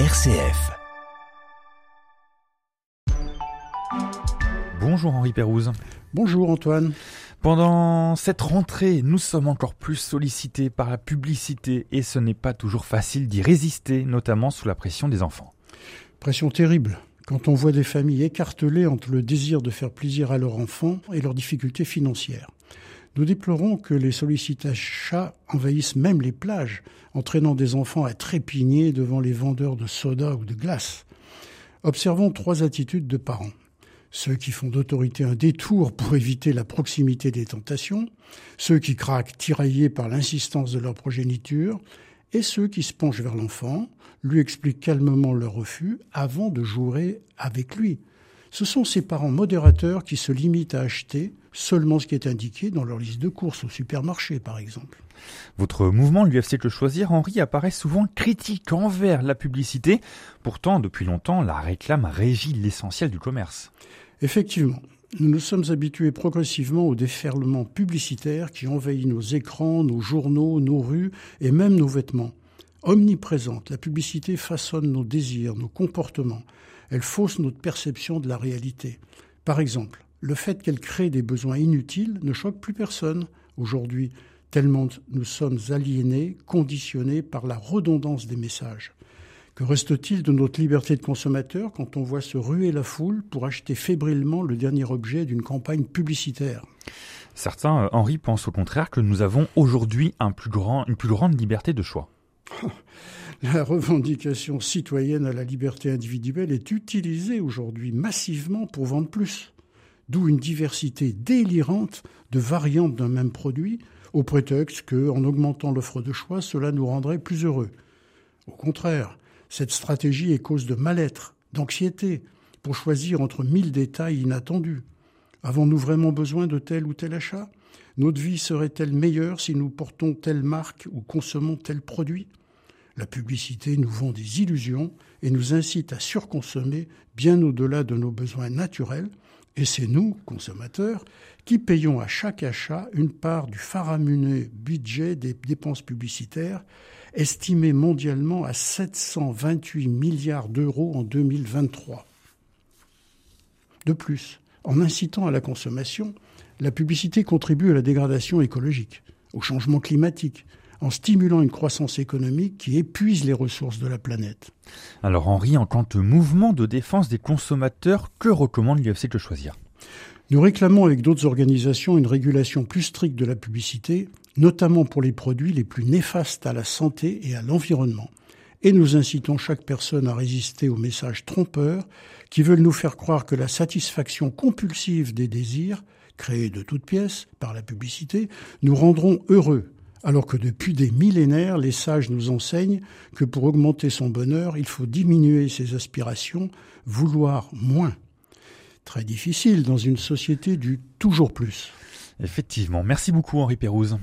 RCF. Bonjour Henri Pérouse. Bonjour Antoine. Pendant cette rentrée, nous sommes encore plus sollicités par la publicité et ce n'est pas toujours facile d'y résister, notamment sous la pression des enfants. Pression terrible quand on voit des familles écartelées entre le désir de faire plaisir à leurs enfants et leurs difficultés financières. Nous déplorons que les chats envahissent même les plages, entraînant des enfants à trépigner devant les vendeurs de soda ou de glace. Observons trois attitudes de parents. Ceux qui font d'autorité un détour pour éviter la proximité des tentations, ceux qui craquent tiraillés par l'insistance de leur progéniture, et ceux qui se penchent vers l'enfant, lui expliquent calmement leur refus avant de jouer avec lui. Ce sont ces parents modérateurs qui se limitent à acheter seulement ce qui est indiqué dans leur liste de courses au supermarché, par exemple. Votre mouvement, l'UFC Que Choisir, Henri, apparaît souvent critique envers la publicité. Pourtant, depuis longtemps, la réclame régit l'essentiel du commerce. Effectivement, nous nous sommes habitués progressivement au déferlement publicitaire qui envahit nos écrans, nos journaux, nos rues et même nos vêtements. Omniprésente, la publicité façonne nos désirs, nos comportements. Elle fausse notre perception de la réalité. Par exemple, le fait qu'elle crée des besoins inutiles ne choque plus personne aujourd'hui, tellement nous sommes aliénés, conditionnés par la redondance des messages. Que reste-t-il de notre liberté de consommateur quand on voit se ruer la foule pour acheter fébrilement le dernier objet d'une campagne publicitaire? Certains, euh, Henri, pensent au contraire que nous avons aujourd'hui une plus grande liberté de choix. La revendication citoyenne à la liberté individuelle est utilisée aujourd'hui massivement pour vendre plus, d'où une diversité délirante de variantes d'un même produit, au prétexte que, en augmentant l'offre de choix, cela nous rendrait plus heureux. Au contraire, cette stratégie est cause de mal-être, d'anxiété, pour choisir entre mille détails inattendus. Avons-nous vraiment besoin de tel ou tel achat? Notre vie serait-elle meilleure si nous portons telle marque ou consommons tel produit? La publicité nous vend des illusions et nous incite à surconsommer bien au-delà de nos besoins naturels, et c'est nous, consommateurs, qui payons à chaque achat une part du faramineux budget des dépenses publicitaires, estimé mondialement à 728 milliards d'euros en 2023. De plus, en incitant à la consommation, la publicité contribue à la dégradation écologique, au changement climatique, en stimulant une croissance économique qui épuise les ressources de la planète. Alors Henri, en tant que mouvement de défense des consommateurs, que recommande l'UFC que choisir? Nous réclamons avec d'autres organisations une régulation plus stricte de la publicité, notamment pour les produits les plus néfastes à la santé et à l'environnement. Et nous incitons chaque personne à résister aux messages trompeurs qui veulent nous faire croire que la satisfaction compulsive des désirs, créés de toutes pièces par la publicité, nous rendront heureux alors que depuis des millénaires, les sages nous enseignent que pour augmenter son bonheur, il faut diminuer ses aspirations, vouloir moins. Très difficile dans une société du toujours plus. Effectivement. Merci beaucoup Henri Pérouse.